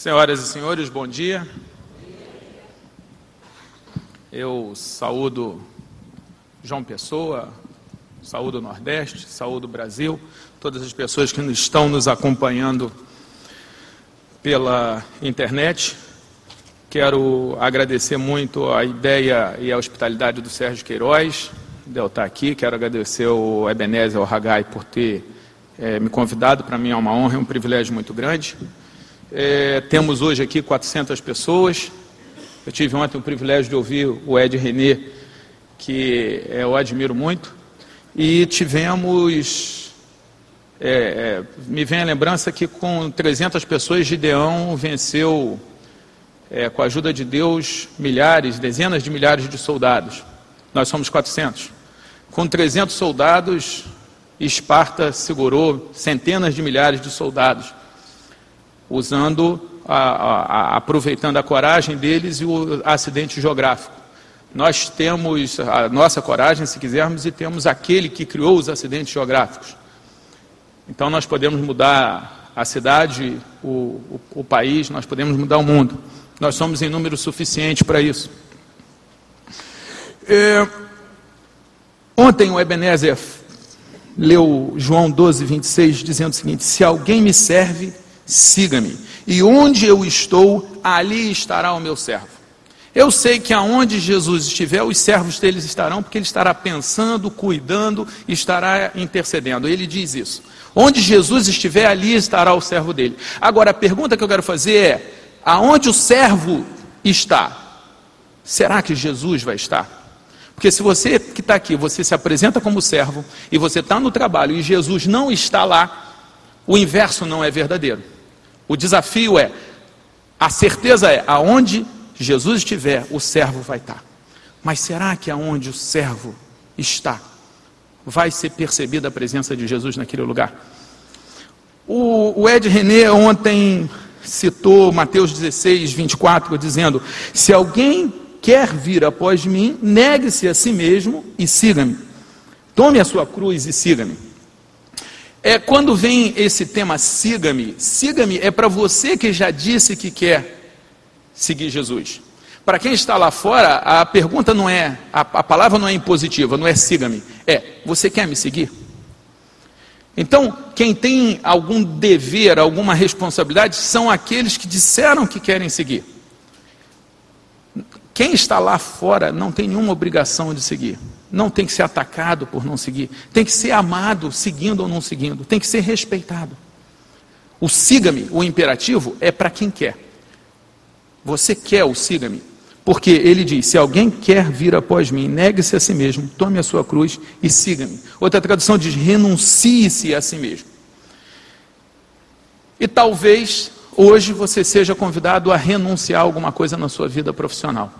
Senhoras e senhores, bom dia. Eu saúdo João Pessoa, saúdo o Nordeste, saúdo o Brasil, todas as pessoas que estão nos acompanhando pela internet. Quero agradecer muito a ideia e a hospitalidade do Sérgio Queiroz, de eu estar aqui. Quero agradecer ao Ebenezer Hagai por ter é, me convidado. Para mim é uma honra e um privilégio muito grande. É, temos hoje aqui 400 pessoas. Eu tive ontem o privilégio de ouvir o Ed René, que é, eu admiro muito. E tivemos. É, é me vem a lembrança que com 300 pessoas, Gideão venceu, é, com a ajuda de Deus, milhares, dezenas de milhares de soldados. Nós somos 400. Com 300 soldados, Esparta segurou centenas de milhares de soldados usando, a, a, aproveitando a coragem deles e o acidente geográfico. Nós temos a nossa coragem, se quisermos, e temos aquele que criou os acidentes geográficos. Então nós podemos mudar a cidade, o, o, o país, nós podemos mudar o mundo. Nós somos em número suficiente para isso. É, ontem o Ebenezer leu João 12, 26, dizendo o seguinte: Se alguém me serve, siga-me. E onde eu estou, ali estará o meu servo. Eu sei que aonde Jesus estiver, os servos deles estarão, porque ele estará pensando, cuidando, estará intercedendo. Ele diz isso. Onde Jesus estiver, ali estará o servo dele. Agora, a pergunta que eu quero fazer é: aonde o servo está? Será que Jesus vai estar? Porque se você que está aqui, você se apresenta como servo, e você está no trabalho e Jesus não está lá, o inverso não é verdadeiro. O desafio é, a certeza é, aonde Jesus estiver, o servo vai estar. Mas será que aonde o servo está, vai ser percebida a presença de Jesus naquele lugar? O, o Ed René ontem citou Mateus 16, 24, dizendo: Se alguém quer vir após mim, negue-se a si mesmo e siga-me. Tome a sua cruz e siga-me. É quando vem esse tema siga-me, siga-me é para você que já disse que quer seguir Jesus. Para quem está lá fora, a pergunta não é, a, a palavra não é impositiva, não é siga-me, é você quer me seguir? Então, quem tem algum dever, alguma responsabilidade, são aqueles que disseram que querem seguir. Quem está lá fora não tem nenhuma obrigação de seguir não tem que ser atacado por não seguir, tem que ser amado seguindo ou não seguindo, tem que ser respeitado. O siga-me, o imperativo, é para quem quer. Você quer o siga-me, porque ele diz: se alguém quer vir após mim, negue-se a si mesmo, tome a sua cruz e siga-me. Outra tradução diz: renuncie-se a si mesmo. E talvez hoje você seja convidado a renunciar alguma coisa na sua vida profissional.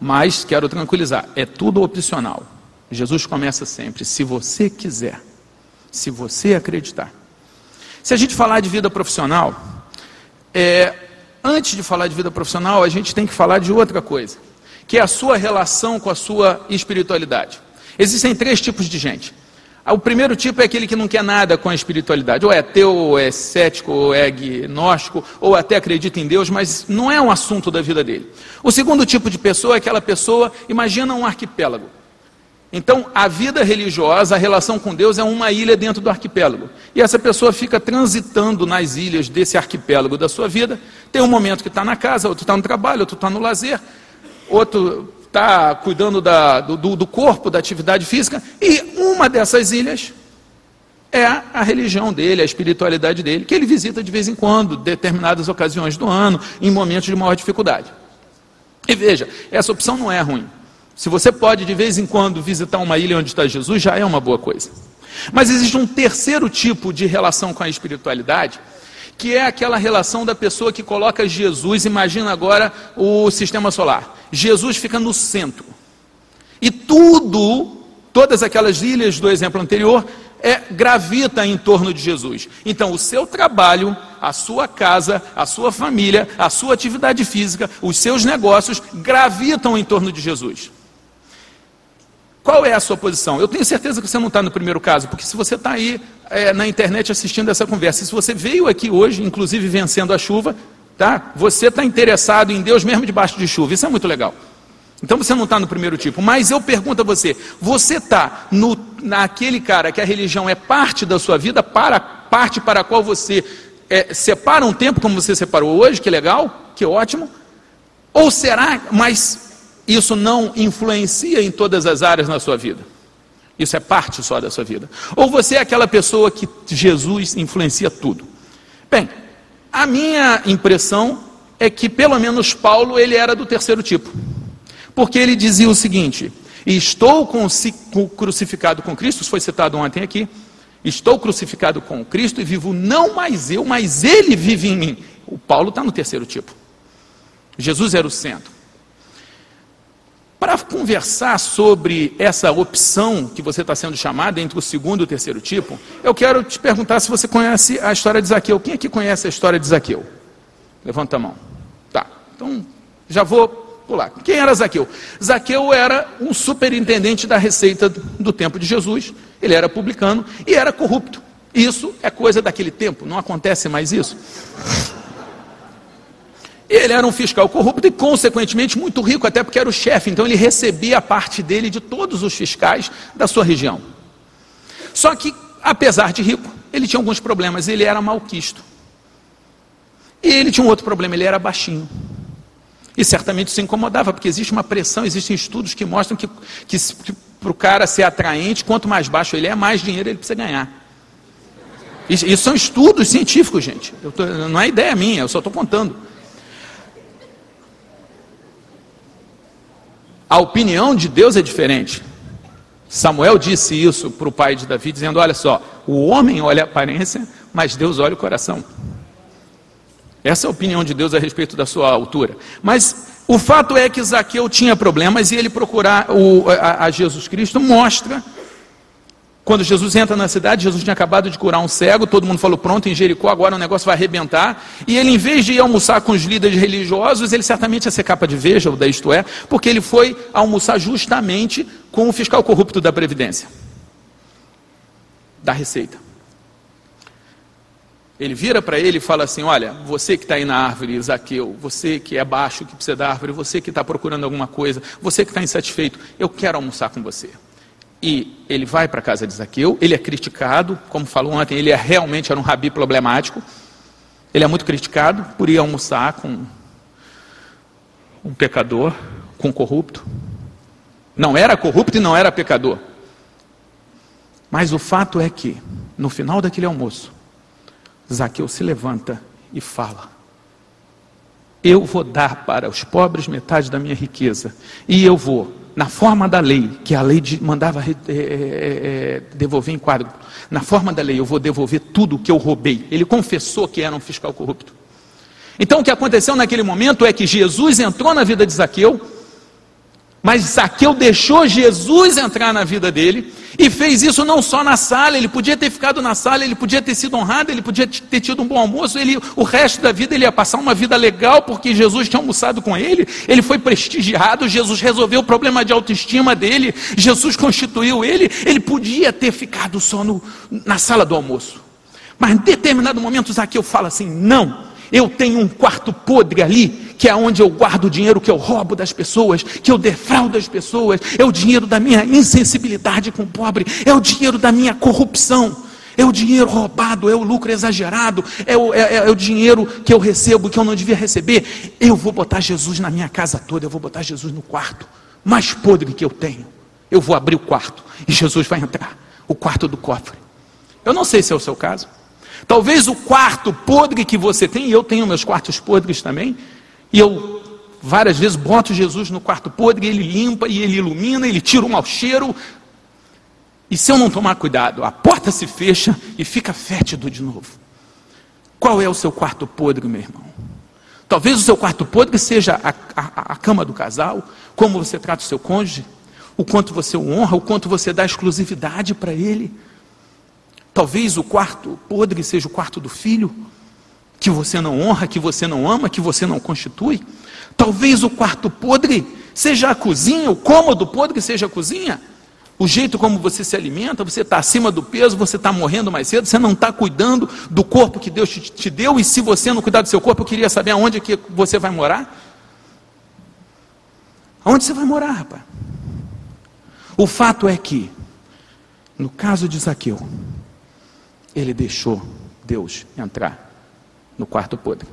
Mas quero tranquilizar, é tudo opcional. Jesus começa sempre, se você quiser, se você acreditar. Se a gente falar de vida profissional, é, antes de falar de vida profissional, a gente tem que falar de outra coisa, que é a sua relação com a sua espiritualidade. Existem três tipos de gente. O primeiro tipo é aquele que não quer nada com a espiritualidade, ou é ateu, ou é cético, ou é agnóstico, ou até acredita em Deus, mas não é um assunto da vida dele. O segundo tipo de pessoa é aquela pessoa, imagina um arquipélago. Então, a vida religiosa, a relação com Deus é uma ilha dentro do arquipélago. E essa pessoa fica transitando nas ilhas desse arquipélago da sua vida. Tem um momento que está na casa, outro está no trabalho, outro está no lazer, outro está cuidando da, do, do corpo, da atividade física, e uma dessas ilhas é a religião dele, a espiritualidade dele, que ele visita de vez em quando, determinadas ocasiões do ano, em momentos de maior dificuldade. E veja, essa opção não é ruim. Se você pode de vez em quando visitar uma ilha onde está Jesus, já é uma boa coisa. Mas existe um terceiro tipo de relação com a espiritualidade, que é aquela relação da pessoa que coloca Jesus, imagina agora o sistema solar. Jesus fica no centro. E tudo, todas aquelas ilhas do exemplo anterior, é, gravita em torno de Jesus. Então, o seu trabalho, a sua casa, a sua família, a sua atividade física, os seus negócios gravitam em torno de Jesus. Qual é a sua posição? Eu tenho certeza que você não está no primeiro caso, porque se você está aí é, na internet assistindo essa conversa, se você veio aqui hoje, inclusive vencendo a chuva, tá? Você está interessado em Deus mesmo debaixo de chuva. Isso é muito legal. Então você não está no primeiro tipo. Mas eu pergunto a você: você está naquele cara que a religião é parte da sua vida, para parte para a qual você é, separa um tempo como você separou hoje, que legal, que ótimo? Ou será, mas isso não influencia em todas as áreas na sua vida? Isso é parte só da sua vida. Ou você é aquela pessoa que Jesus influencia tudo? Bem, a minha impressão é que pelo menos Paulo ele era do terceiro tipo. Porque ele dizia o seguinte: Estou crucificado com Cristo, isso foi citado ontem aqui. Estou crucificado com Cristo e vivo não mais eu, mas Ele vive em mim. O Paulo está no terceiro tipo. Jesus era o centro. Para conversar sobre essa opção que você está sendo chamado entre o segundo e o terceiro tipo, eu quero te perguntar se você conhece a história de Zaqueu. Quem aqui conhece a história de Zaqueu? Levanta a mão. Tá, então já vou pular. Quem era Zaqueu? Zaqueu era um superintendente da receita do tempo de Jesus. Ele era publicano e era corrupto. Isso é coisa daquele tempo, não acontece mais isso. Ele era um fiscal corrupto e, consequentemente, muito rico, até porque era o chefe, então ele recebia a parte dele de todos os fiscais da sua região. Só que, apesar de rico, ele tinha alguns problemas, ele era malquisto. E ele tinha um outro problema, ele era baixinho. E certamente se incomodava, porque existe uma pressão, existem estudos que mostram que, que, que para o cara ser atraente, quanto mais baixo ele é, mais dinheiro ele precisa ganhar. Isso, isso são estudos científicos, gente. Tô, não é ideia minha, eu só estou contando. A opinião de Deus é diferente. Samuel disse isso para o pai de Davi, dizendo: Olha só, o homem olha a aparência, mas Deus olha o coração. Essa é a opinião de Deus a respeito da sua altura. Mas o fato é que Zaqueu tinha problemas e ele procurar o, a, a Jesus Cristo mostra quando Jesus entra na cidade, Jesus tinha acabado de curar um cego, todo mundo falou: pronto, em Jericó agora o negócio vai arrebentar. E ele, em vez de ir almoçar com os líderes religiosos, ele certamente ia ser capa de veja, ou da isto é, porque ele foi almoçar justamente com o fiscal corrupto da Previdência, da Receita. Ele vira para ele e fala assim: Olha, você que está aí na árvore, Zaqueu, você que é baixo, que precisa da árvore, você que está procurando alguma coisa, você que está insatisfeito, eu quero almoçar com você e ele vai para a casa de Zaqueu, ele é criticado, como falou ontem, ele é, realmente era um rabi problemático, ele é muito criticado por ir almoçar com um pecador, com um corrupto. Não era corrupto e não era pecador. Mas o fato é que, no final daquele almoço, Zaqueu se levanta e fala: Eu vou dar para os pobres metade da minha riqueza, e eu vou na forma da lei, que a lei mandava é, é, devolver em quadro, na forma da lei eu vou devolver tudo o que eu roubei. Ele confessou que era um fiscal corrupto. Então o que aconteceu naquele momento é que Jesus entrou na vida de Zaqueu, mas Zaqueu deixou Jesus entrar na vida dele e fez isso não só na sala, ele podia ter ficado na sala, ele podia ter sido honrado, ele podia ter tido um bom almoço, ele, o resto da vida ele ia passar uma vida legal porque Jesus tinha almoçado com ele, ele foi prestigiado, Jesus resolveu o problema de autoestima dele, Jesus constituiu ele, ele podia ter ficado só no, na sala do almoço. Mas em determinado momento Zaqueu fala assim: não, eu tenho um quarto podre ali que é onde eu guardo o dinheiro que eu roubo das pessoas, que eu defraudo as pessoas, é o dinheiro da minha insensibilidade com o pobre, é o dinheiro da minha corrupção, é o dinheiro roubado, é o lucro exagerado, é o, é, é o dinheiro que eu recebo que eu não devia receber. Eu vou botar Jesus na minha casa toda, eu vou botar Jesus no quarto mais podre que eu tenho. Eu vou abrir o quarto e Jesus vai entrar o quarto do cofre. Eu não sei se é o seu caso. Talvez o quarto podre que você tem, e eu tenho meus quartos podres também, e eu várias vezes boto Jesus no quarto podre, ele limpa e ele ilumina, ele tira o mau cheiro. E se eu não tomar cuidado, a porta se fecha e fica fétido de novo. Qual é o seu quarto podre, meu irmão? Talvez o seu quarto podre seja a, a, a cama do casal, como você trata o seu cônjuge, o quanto você o honra, o quanto você dá exclusividade para ele. Talvez o quarto podre seja o quarto do filho, que você não honra, que você não ama, que você não constitui. Talvez o quarto podre seja a cozinha, o cômodo podre seja a cozinha. o jeito como você se alimenta, você está acima do peso, você está morrendo mais cedo, você não está cuidando do corpo que Deus te, te, deu, e se você não cuidar do seu corpo, eu queria saber aonde que você vai morar. Aonde você vai morar, rapaz? O fato é que, no caso de Zaqueu, ele deixou Deus entrar no quarto podre.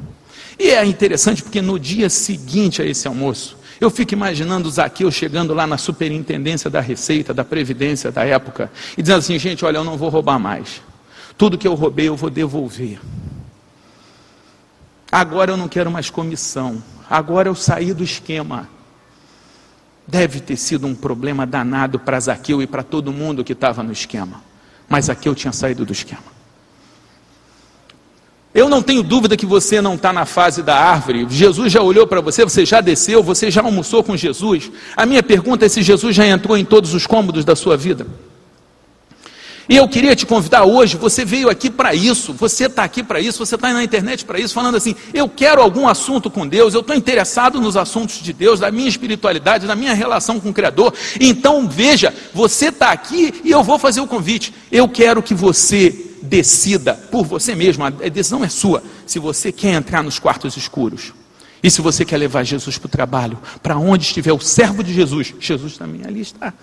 E é interessante porque no dia seguinte a esse almoço, eu fico imaginando o Zaqueu chegando lá na superintendência da Receita, da Previdência da época, e dizendo assim: gente, olha, eu não vou roubar mais. Tudo que eu roubei eu vou devolver. Agora eu não quero mais comissão. Agora eu saí do esquema. Deve ter sido um problema danado para Zaqueu e para todo mundo que estava no esquema. Mas Zaqueu tinha saído do esquema. Eu não tenho dúvida que você não está na fase da árvore. Jesus já olhou para você, você já desceu, você já almoçou com Jesus. A minha pergunta é se Jesus já entrou em todos os cômodos da sua vida. E eu queria te convidar hoje, você veio aqui para isso, você está aqui para isso, você está na internet para isso, falando assim: eu quero algum assunto com Deus, eu estou interessado nos assuntos de Deus, da minha espiritualidade, da minha relação com o Criador. Então veja, você está aqui e eu vou fazer o convite. Eu quero que você decida por você mesmo, a decisão é sua, se você quer entrar nos quartos escuros. E se você quer levar Jesus para o trabalho, para onde estiver o servo de Jesus, Jesus também ali está.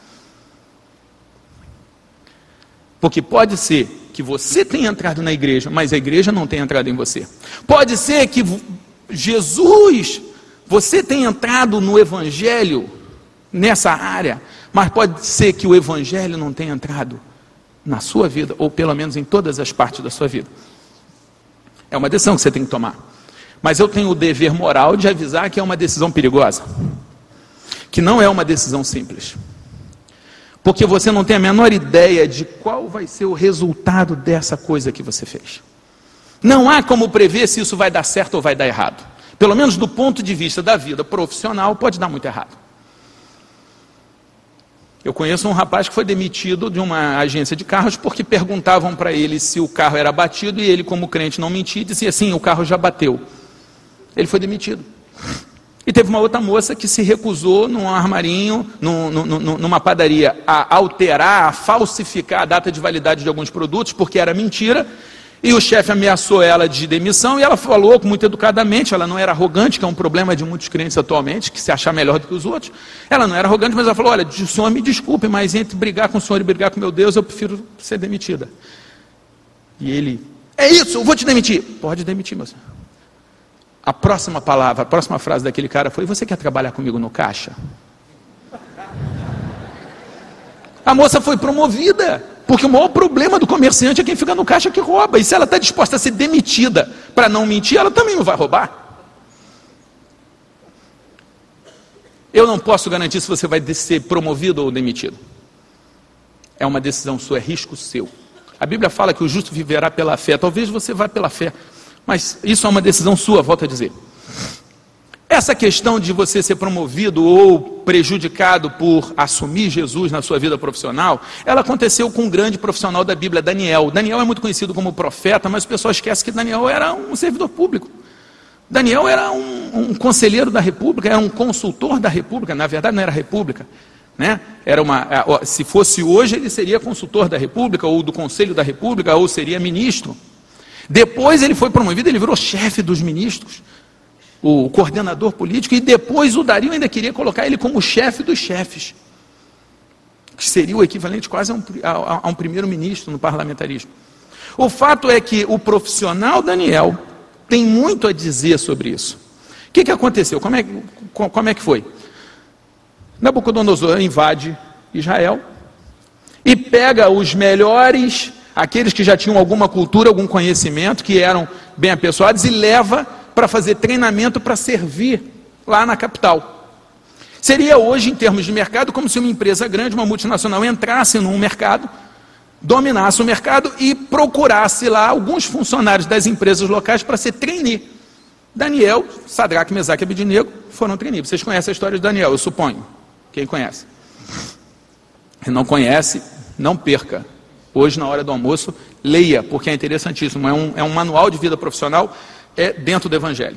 Porque pode ser que você tenha entrado na igreja, mas a igreja não tenha entrado em você. Pode ser que Jesus, você tenha entrado no Evangelho nessa área, mas pode ser que o Evangelho não tenha entrado na sua vida, ou pelo menos em todas as partes da sua vida. É uma decisão que você tem que tomar. Mas eu tenho o dever moral de avisar que é uma decisão perigosa. Que não é uma decisão simples. Porque você não tem a menor ideia de qual vai ser o resultado dessa coisa que você fez. Não há como prever se isso vai dar certo ou vai dar errado. Pelo menos do ponto de vista da vida profissional, pode dar muito errado. Eu conheço um rapaz que foi demitido de uma agência de carros porque perguntavam para ele se o carro era batido e ele, como crente, não mentia, dizia assim: o carro já bateu. Ele foi demitido. E teve uma outra moça que se recusou num armarinho, num, num, numa padaria, a alterar, a falsificar a data de validade de alguns produtos, porque era mentira, e o chefe ameaçou ela de demissão e ela falou muito educadamente, ela não era arrogante, que é um problema de muitos crentes atualmente, que se achar melhor do que os outros. Ela não era arrogante, mas ela falou: Olha, o senhor me desculpe, mas entre brigar com o senhor e brigar com meu Deus, eu prefiro ser demitida. E ele: É isso, eu vou te demitir. Pode demitir, moça. A próxima palavra, a próxima frase daquele cara foi: Você quer trabalhar comigo no caixa? A moça foi promovida. Porque o maior problema do comerciante é quem fica no caixa que rouba. E se ela está disposta a ser demitida para não mentir, ela também não vai roubar. Eu não posso garantir se você vai ser promovido ou demitido. É uma decisão sua, é risco seu. A Bíblia fala que o justo viverá pela fé. Talvez você vá pela fé, mas isso é uma decisão sua, volto a dizer. Essa questão de você ser promovido ou prejudicado por assumir Jesus na sua vida profissional, ela aconteceu com um grande profissional da Bíblia, Daniel. Daniel é muito conhecido como profeta, mas o pessoal esquece que Daniel era um servidor público. Daniel era um, um conselheiro da República, era um consultor da República, na verdade não era República. Né? Era uma, se fosse hoje, ele seria consultor da República, ou do Conselho da República, ou seria ministro. Depois ele foi promovido, ele virou chefe dos ministros o coordenador político, e depois o Dario ainda queria colocar ele como chefe dos chefes, que seria o equivalente quase a um, a, a um primeiro-ministro no parlamentarismo. O fato é que o profissional Daniel tem muito a dizer sobre isso. O que, que aconteceu? Como é, como é que foi? Nabucodonosor invade Israel e pega os melhores, aqueles que já tinham alguma cultura, algum conhecimento, que eram bem apessoados, e leva para fazer treinamento para servir lá na capital. Seria hoje, em termos de mercado, como se uma empresa grande, uma multinacional, entrasse num mercado, dominasse o mercado e procurasse lá alguns funcionários das empresas locais para ser trainee. Daniel, Sadraque, Mesaque e Abidinego foram trainee. Vocês conhecem a história de Daniel, eu suponho. Quem conhece? Quem não conhece, não perca. Hoje, na hora do almoço, leia, porque é interessantíssimo. É um, é um manual de vida profissional é dentro do Evangelho.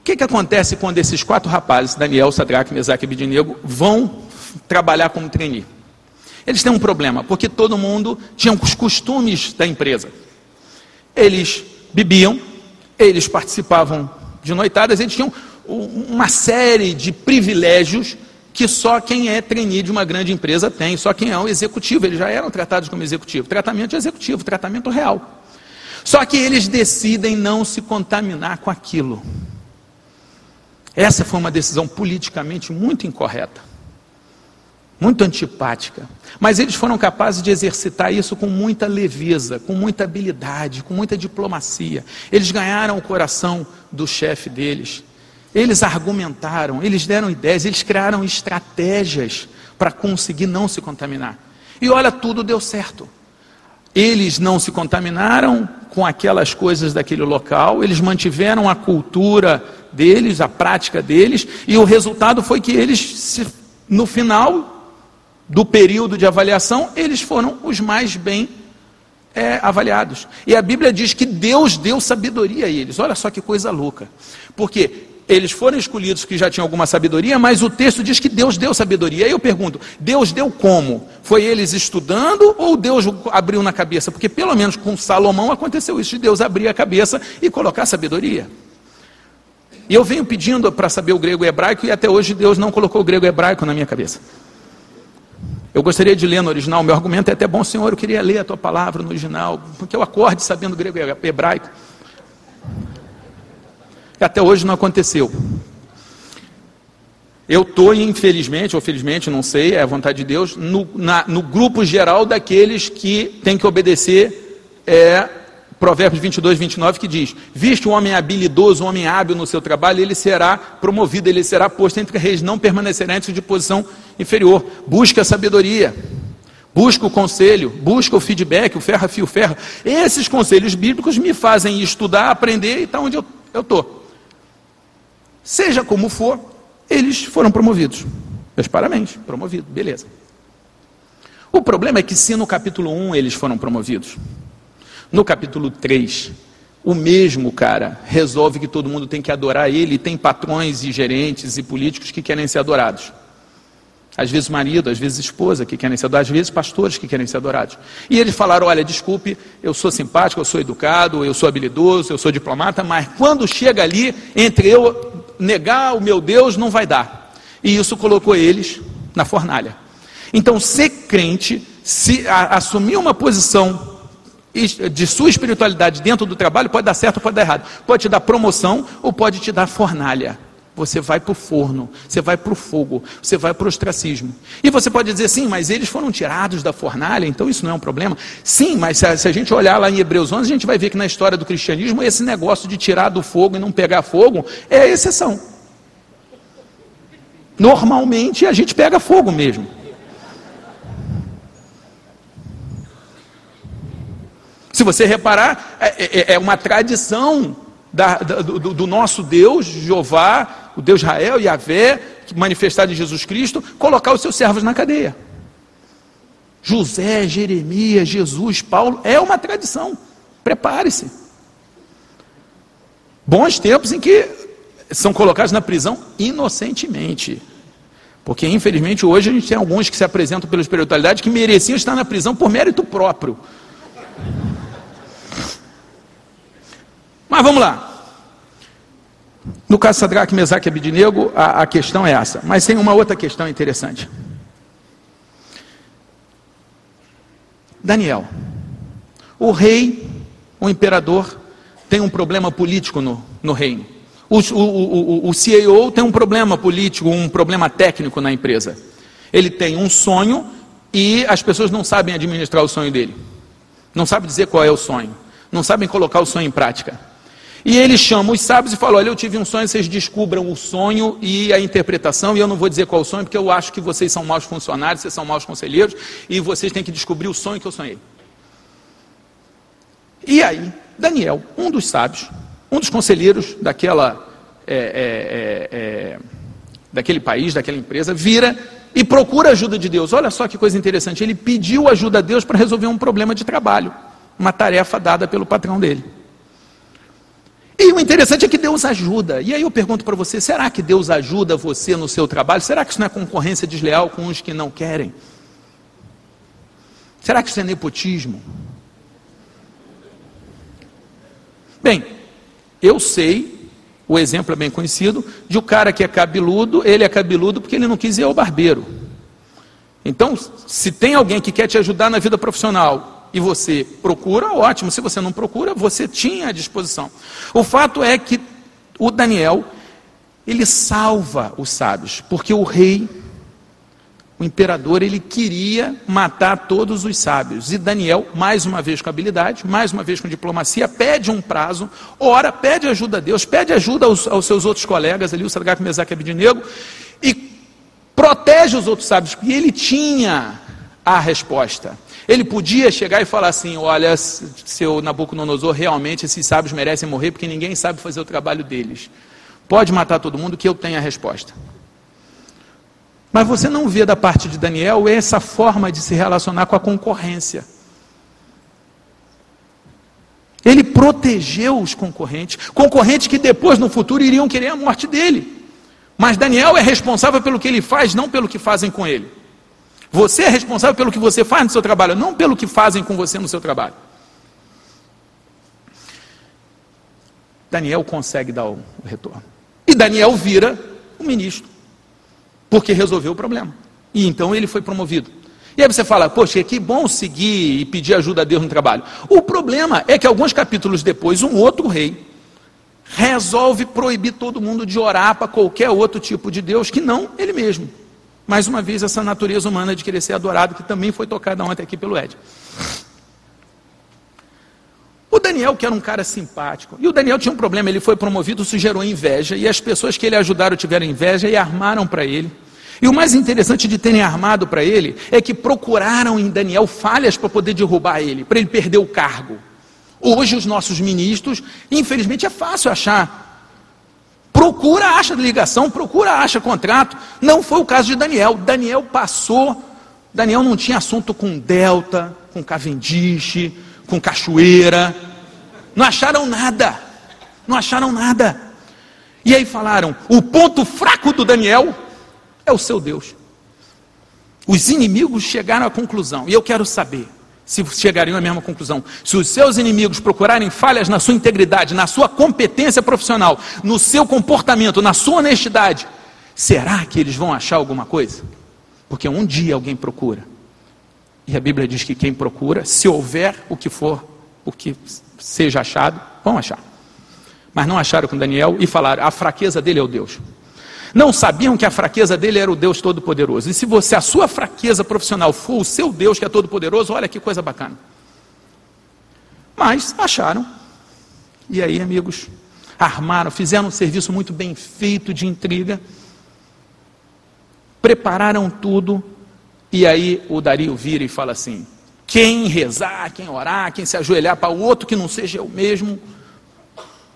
O que, que acontece quando esses quatro rapazes, Daniel, Sadraque, Mesaque e Abidinego, vão trabalhar como trainee? Eles têm um problema, porque todo mundo tinha os costumes da empresa. Eles bebiam, eles participavam de noitadas, eles tinham uma série de privilégios que só quem é trainee de uma grande empresa tem, só quem é um executivo, eles já eram tratados como executivo. Tratamento executivo, tratamento real. Só que eles decidem não se contaminar com aquilo. Essa foi uma decisão politicamente muito incorreta, muito antipática. Mas eles foram capazes de exercitar isso com muita leveza, com muita habilidade, com muita diplomacia. Eles ganharam o coração do chefe deles. Eles argumentaram, eles deram ideias, eles criaram estratégias para conseguir não se contaminar. E olha, tudo deu certo. Eles não se contaminaram com aquelas coisas daquele local, eles mantiveram a cultura deles, a prática deles, e o resultado foi que eles, no final do período de avaliação, eles foram os mais bem é, avaliados. E a Bíblia diz que Deus deu sabedoria a eles. Olha só que coisa louca. Porque eles foram escolhidos que já tinham alguma sabedoria, mas o texto diz que Deus deu sabedoria. Aí eu pergunto: Deus deu como? Foi eles estudando ou Deus abriu na cabeça? Porque pelo menos com Salomão aconteceu isso, de Deus abrir a cabeça e colocar sabedoria. E eu venho pedindo para saber o grego e hebraico e até hoje Deus não colocou o grego e hebraico na minha cabeça. Eu gostaria de ler no original, meu argumento é até bom, Senhor, eu queria ler a tua palavra no original, porque eu acorde sabendo grego e hebraico até hoje não aconteceu. Eu estou, infelizmente, ou felizmente, não sei, é a vontade de Deus, no, na, no grupo geral daqueles que tem que obedecer é, Provérbios 22, 29, que diz: Viste um homem habilidoso, um homem hábil no seu trabalho, ele será promovido, ele será posto entre reis, não permanecerá entre de posição inferior. Busca a sabedoria, busca o conselho, busca o feedback, o ferro a fio ferro. Esses conselhos bíblicos me fazem estudar, aprender e está onde eu estou. Seja como for, eles foram promovidos. Meus parabéns, promovido, beleza. O problema é que se no capítulo 1 eles foram promovidos, no capítulo 3, o mesmo cara resolve que todo mundo tem que adorar ele, tem patrões e gerentes e políticos que querem ser adorados. Às vezes marido, às vezes esposa que querem ser adorados, às vezes pastores que querem ser adorados. E eles falaram: olha, desculpe, eu sou simpático, eu sou educado, eu sou habilidoso, eu sou diplomata, mas quando chega ali, entre eu negar o meu Deus não vai dar. E isso colocou eles na fornalha. Então, ser crente, se a, assumir uma posição de sua espiritualidade dentro do trabalho, pode dar certo pode dar errado. Pode te dar promoção ou pode te dar fornalha. Você vai para o forno, você vai para o fogo, você vai para o ostracismo. E você pode dizer, sim, mas eles foram tirados da fornalha, então isso não é um problema. Sim, mas se a, se a gente olhar lá em Hebreus 11, a gente vai ver que na história do cristianismo, esse negócio de tirar do fogo e não pegar fogo é a exceção. Normalmente a gente pega fogo mesmo. Se você reparar, é, é, é uma tradição da, do, do, nosso Deus, Jeová, o Deus Israel, Yahvé, manifestado em Jesus Cristo, colocar os seus servos na cadeia. José, Jeremias, Jesus, Paulo, é uma tradição. Prepare-se. Bons tempos em que são colocados na prisão inocentemente. Porque, infelizmente, hoje a gente tem alguns que se apresentam pela espiritualidade que mereciam estar na prisão por mérito próprio. Mas vamos lá. No caso Sadraque, Mesaque e Abidinego, a, a questão é essa. Mas tem uma outra questão interessante. Daniel, o rei, o imperador, tem um problema político no, no reino. O, o, o, o CEO tem um problema político, um problema técnico na empresa. Ele tem um sonho e as pessoas não sabem administrar o sonho dele. Não sabem dizer qual é o sonho. Não sabem colocar o sonho em prática. E ele chama os sábios e fala: Olha, eu tive um sonho, vocês descubram o sonho e a interpretação, e eu não vou dizer qual o sonho, porque eu acho que vocês são maus funcionários, vocês são maus conselheiros, e vocês têm que descobrir o sonho que eu sonhei. E aí, Daniel, um dos sábios, um dos conselheiros daquela, é, é, é, é daquele país, daquela empresa, vira e procura ajuda de Deus. Olha só que coisa interessante, ele pediu ajuda a Deus para resolver um problema de trabalho, uma tarefa dada pelo patrão dele. E o interessante é que Deus ajuda. E aí eu pergunto para você: será que Deus ajuda você no seu trabalho? Será que isso não é concorrência desleal com os que não querem? Será que isso é nepotismo? Bem, eu sei, o exemplo é bem conhecido, de um cara que é cabeludo, ele é cabeludo porque ele não quis ir ao barbeiro. Então, se tem alguém que quer te ajudar na vida profissional e você procura, ótimo. Se você não procura, você tinha à disposição. O fato é que o Daniel, ele salva os sábios, porque o rei, o imperador, ele queria matar todos os sábios. E Daniel, mais uma vez com habilidade, mais uma vez com diplomacia, pede um prazo, ora, pede ajuda a Deus, pede ajuda aos, aos seus outros colegas ali, o Sadraque, Mesaque e Abednego, e protege os outros sábios, porque ele tinha a resposta. Ele podia chegar e falar assim: Olha, seu Nabucodonosor, realmente esses sábios merecem morrer porque ninguém sabe fazer o trabalho deles. Pode matar todo mundo que eu tenho a resposta. Mas você não vê da parte de Daniel essa forma de se relacionar com a concorrência. Ele protegeu os concorrentes, concorrentes que depois no futuro iriam querer a morte dele. Mas Daniel é responsável pelo que ele faz, não pelo que fazem com ele. Você é responsável pelo que você faz no seu trabalho, não pelo que fazem com você no seu trabalho. Daniel consegue dar o retorno. E Daniel vira o ministro, porque resolveu o problema. E então ele foi promovido. E aí você fala, poxa, que bom seguir e pedir ajuda a Deus no trabalho. O problema é que alguns capítulos depois, um outro rei resolve proibir todo mundo de orar para qualquer outro tipo de Deus que não ele mesmo. Mais uma vez, essa natureza humana de querer ser adorado, que também foi tocada ontem aqui pelo Ed. O Daniel, que era um cara simpático, e o Daniel tinha um problema, ele foi promovido, isso gerou inveja, e as pessoas que ele ajudaram tiveram inveja e armaram para ele. E o mais interessante de terem armado para ele é que procuraram em Daniel falhas para poder derrubar ele, para ele perder o cargo. Hoje, os nossos ministros, infelizmente, é fácil achar. Procura, acha ligação, procura, acha contrato. Não foi o caso de Daniel. Daniel passou. Daniel não tinha assunto com Delta, com Cavendish, com Cachoeira. Não acharam nada. Não acharam nada. E aí falaram: o ponto fraco do Daniel é o seu Deus. Os inimigos chegaram à conclusão, e eu quero saber: se chegariam à mesma conclusão. Se os seus inimigos procurarem falhas na sua integridade, na sua competência profissional, no seu comportamento, na sua honestidade, será que eles vão achar alguma coisa? Porque um dia alguém procura. E a Bíblia diz que quem procura, se houver o que for, o que seja achado, vão achar. Mas não acharam com Daniel e falaram: a fraqueza dele é o Deus. Não sabiam que a fraqueza dele era o Deus Todo-Poderoso. E se você, a sua fraqueza profissional for o seu Deus que é Todo-Poderoso, olha que coisa bacana. Mas acharam. E aí, amigos, armaram, fizeram um serviço muito bem feito de intriga, prepararam tudo, e aí o Dario vira e fala assim: quem rezar, quem orar, quem se ajoelhar para o outro que não seja eu mesmo,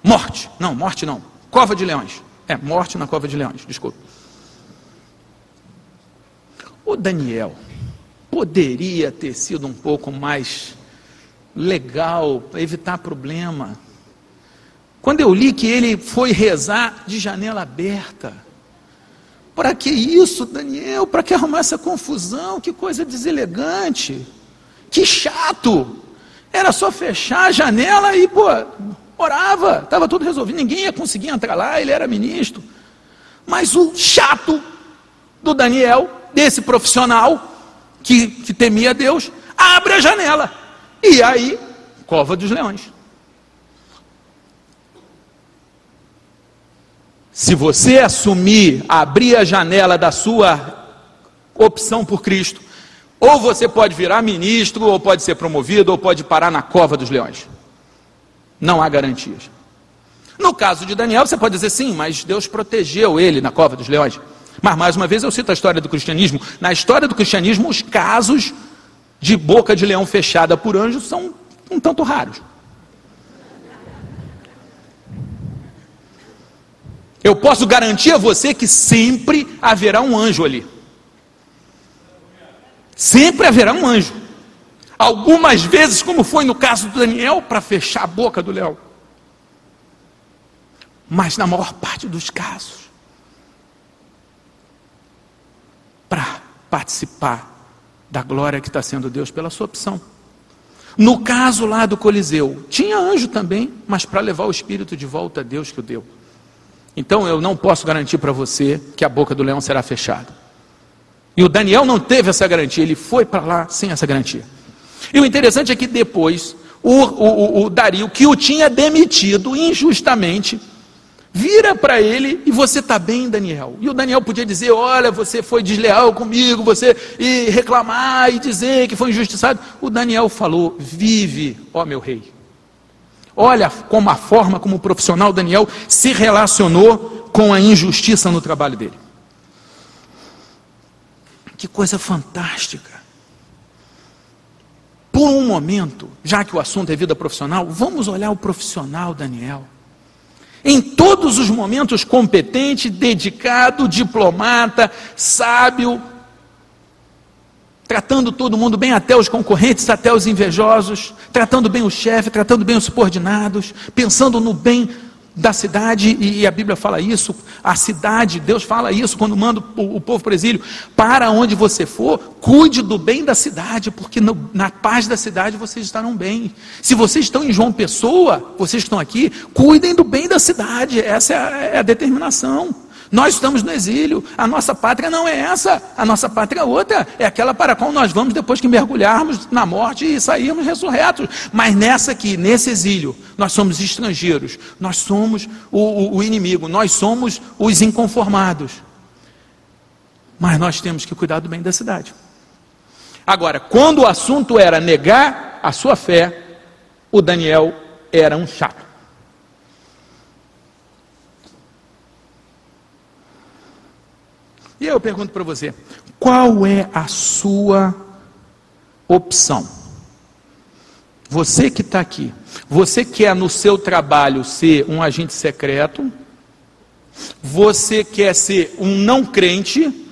morte. Não, morte não. Cova de leões. É, morte na cova de leões, desculpe. O Daniel poderia ter sido um pouco mais legal, para evitar problema. Quando eu li que ele foi rezar de janela aberta, para que isso, Daniel? Para que arrumar essa confusão? Que coisa deselegante. Que chato. Era só fechar a janela e, pô, Orava, estava tudo resolvido, ninguém ia conseguir entrar lá, ele era ministro. Mas o chato do Daniel, desse profissional que, que temia Deus, abre a janela. E aí, cova dos leões. Se você assumir, abrir a janela da sua opção por Cristo, ou você pode virar ministro, ou pode ser promovido, ou pode parar na cova dos leões. Não há garantias. No caso de Daniel, você pode dizer sim, mas Deus protegeu ele na cova dos leões. Mas mais uma vez eu cito a história do cristianismo. Na história do cristianismo, os casos de boca de leão fechada por anjos são um tanto raros. Eu posso garantir a você que sempre haverá um anjo ali. Sempre haverá um anjo. Algumas vezes, como foi no caso do Daniel, para fechar a boca do leão. mas na maior parte dos casos, para participar da glória que está sendo Deus pela sua opção. No caso lá do Coliseu, tinha anjo também, mas para levar o espírito de volta a Deus que o deu. Então eu não posso garantir para você que a boca do leão será fechada. E o Daniel não teve essa garantia, ele foi para lá sem essa garantia. E o interessante é que depois, o, o, o Dario, que o tinha demitido injustamente, vira para ele e você está bem, Daniel. E o Daniel podia dizer: Olha, você foi desleal comigo, você e reclamar e dizer que foi injustiçado. O Daniel falou: Vive, ó meu rei. Olha como a forma como o profissional Daniel se relacionou com a injustiça no trabalho dele. Que coisa fantástica. Por um momento, já que o assunto é vida profissional, vamos olhar o profissional Daniel. Em todos os momentos, competente, dedicado, diplomata, sábio, tratando todo mundo bem, até os concorrentes, até os invejosos, tratando bem o chefe, tratando bem os subordinados, pensando no bem da cidade, e a Bíblia fala isso, a cidade, Deus fala isso quando manda o, povo para o exílio, para onde você for, cuide do bem da cidade, porque no, na paz da cidade vocês estarão bem. Se vocês estão em João Pessoa, vocês estão aqui, cuidem do bem da cidade, essa é a, é a determinação. Nós estamos no exílio, a nossa pátria não é essa, a nossa pátria é outra, é aquela para a qual nós vamos depois que mergulharmos na morte e sairmos ressurretos. Mas nessa aqui, nesse exílio, nós somos estrangeiros, nós somos o, o, o inimigo, nós somos os inconformados. Mas nós temos que cuidar do bem da cidade. Agora, quando o assunto era negar a sua fé, o Daniel era um chato. E eu pergunto para você: qual é a sua opção? Você que está aqui, você quer no seu trabalho ser um agente secreto? Você quer ser um não crente?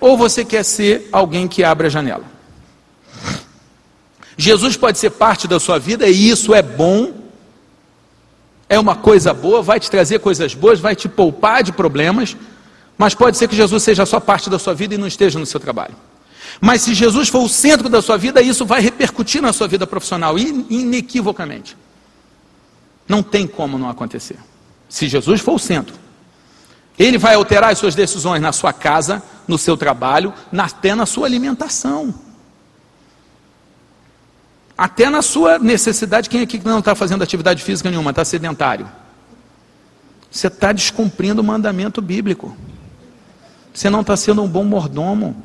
Ou você quer ser alguém que abre a janela? Jesus pode ser parte da sua vida e isso é bom, é uma coisa boa, vai te trazer coisas boas, vai te poupar de problemas. Mas pode ser que Jesus seja só parte da sua vida e não esteja no seu trabalho. Mas se Jesus for o centro da sua vida, isso vai repercutir na sua vida profissional, inequivocamente. Não tem como não acontecer. Se Jesus for o centro, ele vai alterar as suas decisões na sua casa, no seu trabalho, até na sua alimentação. Até na sua necessidade. Quem aqui não está fazendo atividade física nenhuma, está sedentário? Você está descumprindo o mandamento bíblico. Você não está sendo um bom mordomo.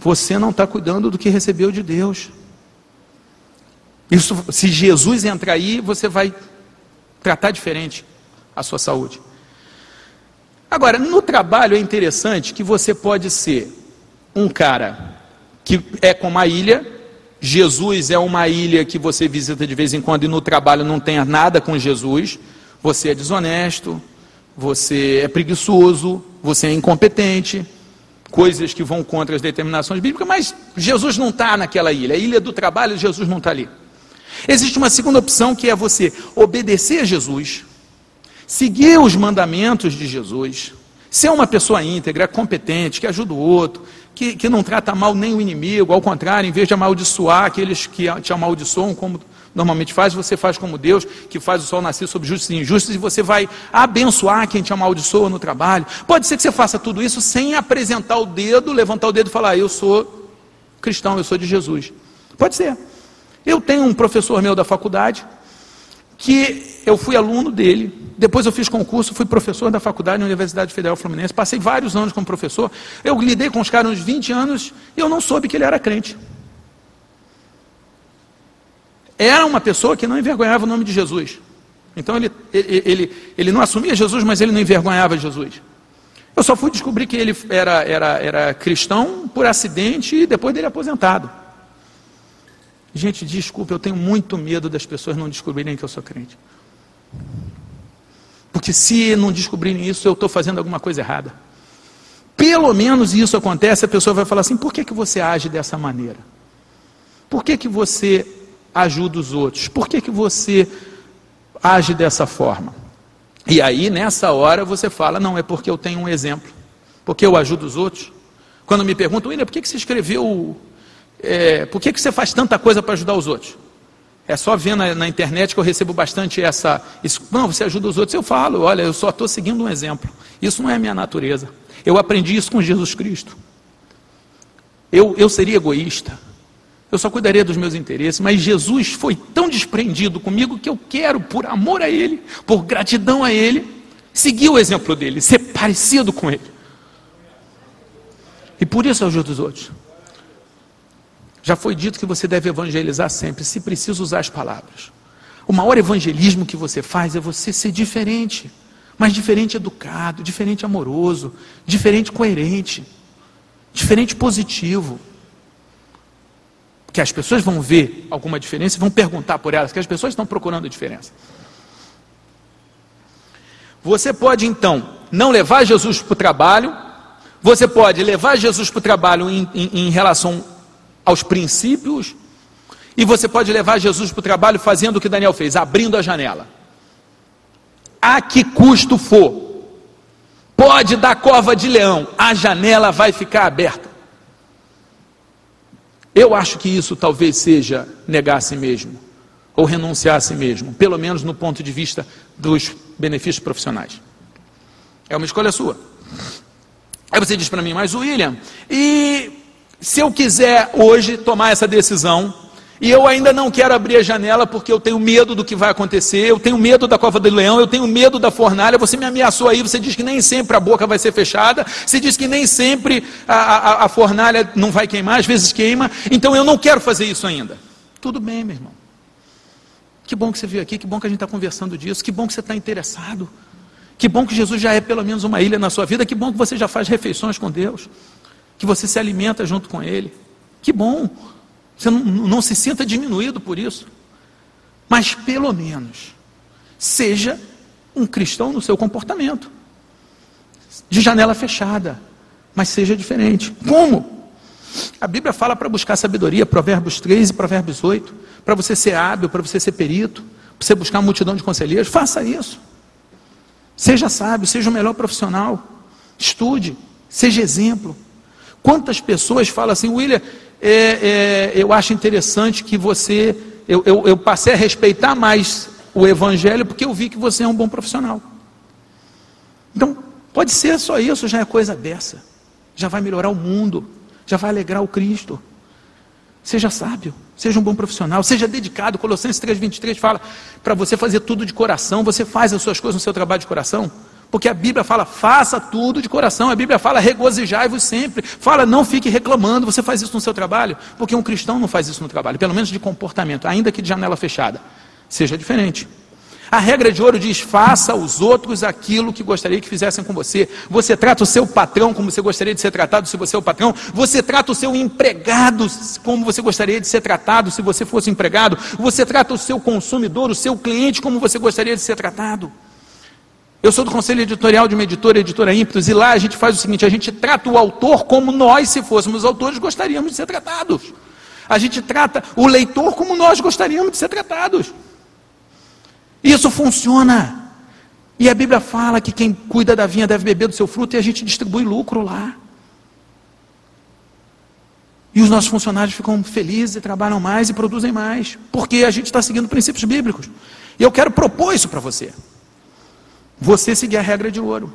Você não está cuidando do que recebeu de Deus. Isso, se Jesus entrar aí, você vai tratar diferente a sua saúde. Agora, no trabalho é interessante que você pode ser um cara que é como a ilha. Jesus é uma ilha que você visita de vez em quando e no trabalho não tem nada com Jesus. Você é desonesto, você é preguiçoso, você é incompetente, coisas que vão contra as determinações bíblicas, mas Jesus não está naquela ilha, a ilha do trabalho, Jesus não está ali. Existe uma segunda opção que é você obedecer a Jesus, seguir os mandamentos de Jesus, ser uma pessoa íntegra, competente, que ajuda o outro, que, que não trata mal nem o inimigo, ao contrário, em vez de amaldiçoar aqueles que te amaldiçoam, como normalmente faz, você faz como Deus, que faz o sol nascer sobre justos e injustos, e você vai abençoar quem te amaldiçoa no trabalho. Pode ser que você faça tudo isso sem apresentar o dedo, levantar o dedo e falar, eu sou cristão, eu sou de Jesus. Pode ser. Eu tenho um professor meu da faculdade, que eu fui aluno dele, depois eu fiz concurso, fui professor da faculdade na Universidade Federal Fluminense, passei vários anos como professor, eu lidei com os caras uns 20 anos e eu não soube que ele era crente era uma pessoa que não envergonhava o nome de Jesus. Então ele, ele, ele, ele não assumia Jesus, mas ele não envergonhava Jesus. Eu só fui descobrir que ele era, era, era cristão por acidente e depois dele aposentado. Gente, desculpa, eu tenho muito medo das pessoas não descobrirem que eu sou crente. Porque se não descobrirem isso, eu estou fazendo alguma coisa errada. Pelo menos isso acontece, a pessoa vai falar assim: por que, que você age dessa maneira? Por que, que você ajuda os outros? Por que, que você age dessa forma. E aí, nessa hora, você fala: não, é porque eu tenho um exemplo, porque eu ajudo os outros. Quando me perguntam, William, por que, que você escreveu, é, por que, que você faz tanta coisa para ajudar os outros? É só ver na, na, internet que eu recebo bastante essa. Isso, não, você ajuda os outros. Eu falo, olha, eu só estou seguindo um exemplo. Isso não é minha natureza. Eu aprendi isso com Jesus Cristo. Eu, eu seria egoísta. Eu só cuidaria dos meus interesses. Mas Jesus foi tão desprendido comigo que eu quero, por amor a Ele, por gratidão a Ele, seguir o exemplo dele, ser parecido com Ele. E por isso eu ajudo os outros. Já foi dito que você deve evangelizar sempre, se precisa usar as palavras. O maior evangelismo que você faz é você ser diferente, mas diferente educado, diferente amoroso, diferente coerente, diferente positivo. Que as pessoas vão ver alguma diferença e vão perguntar por elas, que as pessoas estão procurando diferença. Você pode então não levar Jesus para o trabalho, você pode levar Jesus para o trabalho em, em, em relação aos princípios, e você pode levar Jesus para o trabalho fazendo o que Daniel fez, abrindo a janela. A que custo for, pode dar cova de leão, a janela vai ficar aberta. Eu acho que isso talvez seja negar a si mesmo, ou renunciar a si mesmo, pelo menos no ponto de vista dos benefícios profissionais. É uma escolha sua. Aí você diz para mim, mas William, e se eu quiser hoje tomar essa decisão, e eu ainda não quero abrir a janela porque eu tenho medo do que vai acontecer, eu tenho medo da cova do leão, eu tenho medo da fornalha. Você me ameaçou aí, você diz que nem sempre a boca vai ser fechada, você diz que nem sempre a, a, a fornalha não vai queimar, às vezes queima, então eu não quero fazer isso ainda. Tudo bem, meu irmão. Que bom que você veio aqui, que bom que a gente está conversando disso, que bom que você está interessado. Que bom que Jesus já é pelo menos uma ilha na sua vida. Que bom que você já faz refeições com Deus. Que você se alimenta junto com Ele. Que bom. Você não, não se sinta diminuído por isso. Mas pelo menos, seja um cristão no seu comportamento. De janela fechada. Mas seja diferente. Como? A Bíblia fala para buscar sabedoria, Provérbios 3 e Provérbios 8. Para você ser hábil, para você ser perito, para você buscar uma multidão de conselheiros. Faça isso. Seja sábio, seja o melhor profissional. Estude, seja exemplo. Quantas pessoas falam assim, William, é, é, eu acho interessante que você. Eu, eu, eu passei a respeitar mais o Evangelho porque eu vi que você é um bom profissional. Então, pode ser só isso, já é coisa dessa. Já vai melhorar o mundo, já vai alegrar o Cristo. Seja sábio, seja um bom profissional, seja dedicado. Colossenses 3,23 fala para você fazer tudo de coração. Você faz as suas coisas no seu trabalho de coração? Porque a Bíblia fala, faça tudo de coração. A Bíblia fala, regozijai-vos sempre. Fala, não fique reclamando. Você faz isso no seu trabalho? Porque um cristão não faz isso no trabalho, pelo menos de comportamento, ainda que de janela fechada. Seja diferente. A regra de ouro diz: faça aos outros aquilo que gostaria que fizessem com você. Você trata o seu patrão como você gostaria de ser tratado se você é o patrão. Você trata o seu empregado como você gostaria de ser tratado se você fosse empregado. Você trata o seu consumidor, o seu cliente, como você gostaria de ser tratado. Eu sou do conselho editorial de uma editora, editora Ímpetus, e lá a gente faz o seguinte: a gente trata o autor como nós, se fôssemos autores, gostaríamos de ser tratados. A gente trata o leitor como nós gostaríamos de ser tratados. Isso funciona. E a Bíblia fala que quem cuida da vinha deve beber do seu fruto e a gente distribui lucro lá. E os nossos funcionários ficam felizes e trabalham mais e produzem mais, porque a gente está seguindo princípios bíblicos. E eu quero propor isso para você. Você seguir a regra de ouro.